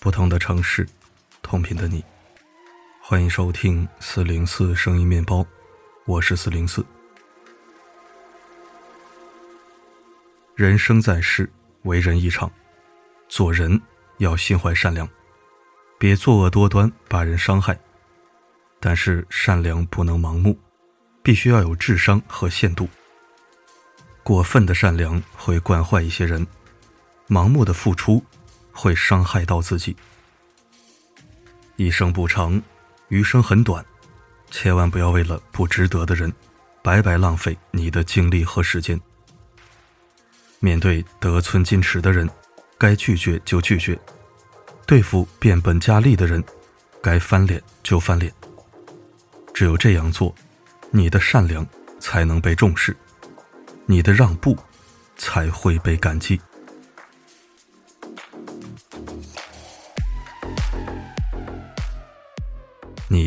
不同的城市，同频的你，欢迎收听四零四声音面包，我是四零四。人生在世，为人一场，做人要心怀善良，别作恶多端，把人伤害。但是善良不能盲目，必须要有智商和限度。过分的善良会惯坏一些人，盲目的付出。会伤害到自己。一生不长，余生很短，千万不要为了不值得的人，白白浪费你的精力和时间。面对得寸进尺的人，该拒绝就拒绝；对付变本加厉的人，该翻脸就翻脸。只有这样做，你的善良才能被重视，你的让步才会被感激。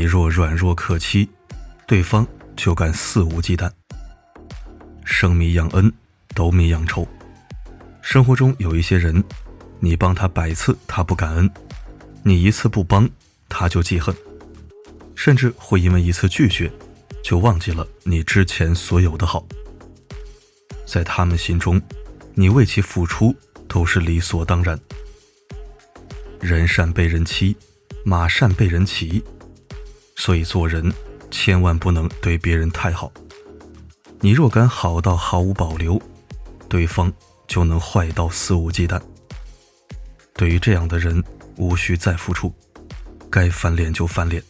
你若软弱可欺，对方就敢肆无忌惮。生米养恩，斗米养仇。生活中有一些人，你帮他百次他不感恩，你一次不帮他就记恨，甚至会因为一次拒绝，就忘记了你之前所有的好。在他们心中，你为其付出都是理所当然。人善被人欺，马善被人骑。所以做人千万不能对别人太好。你若敢好到毫无保留，对方就能坏到肆无忌惮。对于这样的人，无需再付出，该翻脸就翻脸，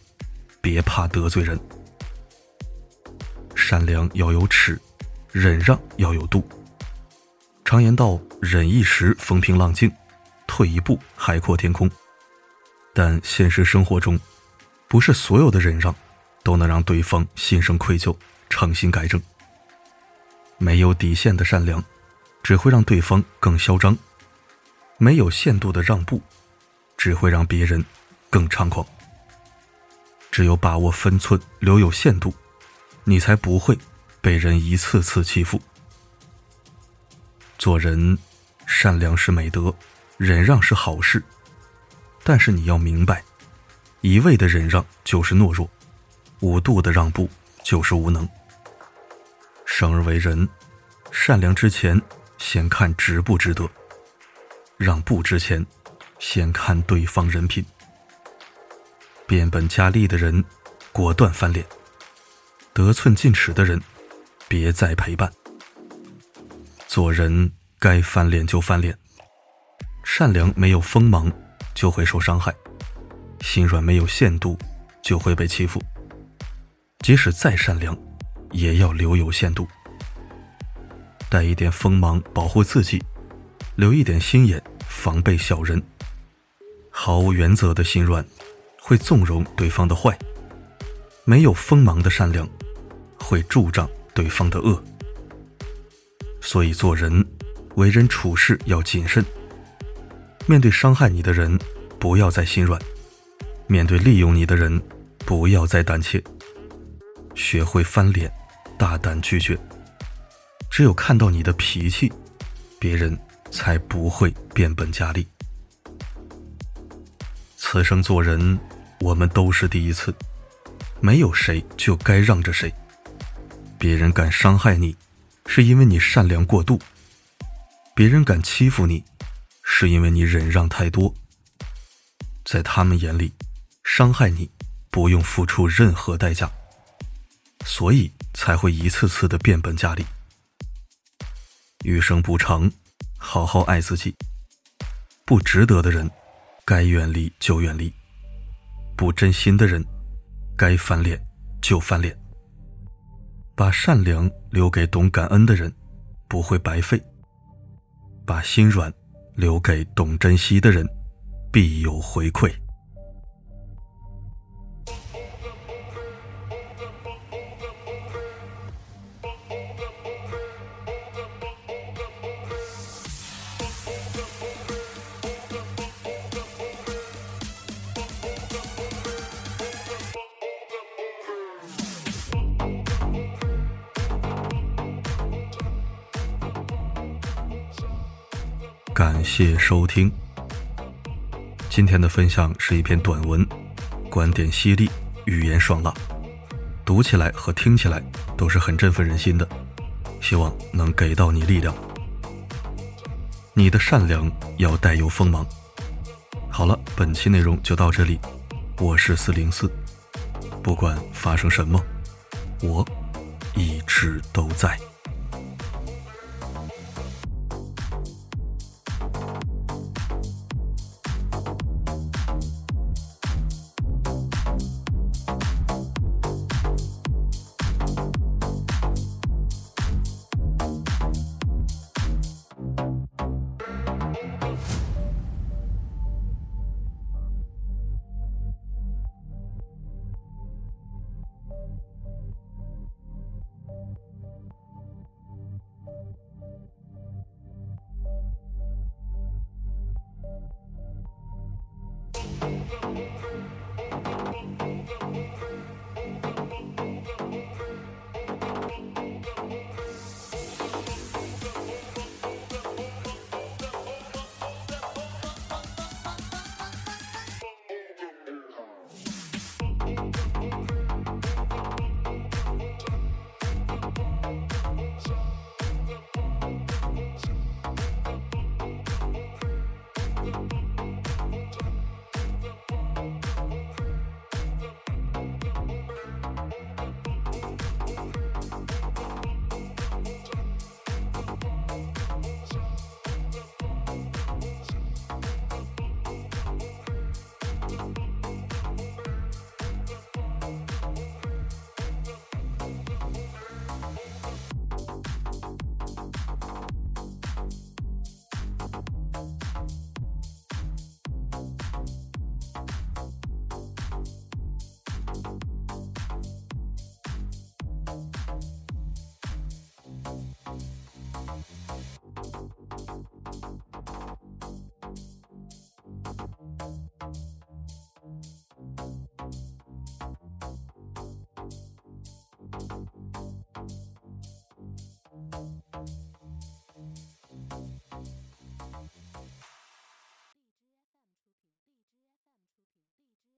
别怕得罪人。善良要有尺，忍让要有度。常言道：“忍一时风平浪静，退一步海阔天空。”但现实生活中，不是所有的忍让都能让对方心生愧疚、诚心改正。没有底线的善良，只会让对方更嚣张；没有限度的让步，只会让别人更猖狂。只有把握分寸、留有限度，你才不会被人一次次欺负。做人，善良是美德，忍让是好事，但是你要明白。一味的忍让就是懦弱，无度的让步就是无能。生而为人，善良之前先看值不值得；让步之前，先看对方人品。变本加厉的人，果断翻脸；得寸进尺的人，别再陪伴。做人该翻脸就翻脸，善良没有锋芒，就会受伤害。心软没有限度，就会被欺负。即使再善良，也要留有限度。带一点锋芒保护自己，留一点心眼防备小人。毫无原则的心软，会纵容对方的坏；没有锋芒的善良，会助长对方的恶。所以做人，为人处事要谨慎。面对伤害你的人，不要再心软。面对利用你的人，不要再胆怯，学会翻脸，大胆拒绝。只有看到你的脾气，别人才不会变本加厉。此生做人，我们都是第一次，没有谁就该让着谁。别人敢伤害你，是因为你善良过度；别人敢欺负你，是因为你忍让太多。在他们眼里。伤害你，不用付出任何代价，所以才会一次次的变本加厉。余生不长，好好爱自己。不值得的人，该远离就远离；不真心的人，该翻脸就翻脸。把善良留给懂感恩的人，不会白费；把心软留给懂珍惜的人，必有回馈。感谢收听。今天的分享是一篇短文，观点犀利，语言爽朗，读起来和听起来都是很振奋人心的，希望能给到你力量。你的善良要带有锋芒。好了，本期内容就到这里，我是四零四，不管发生什么，我一直都在。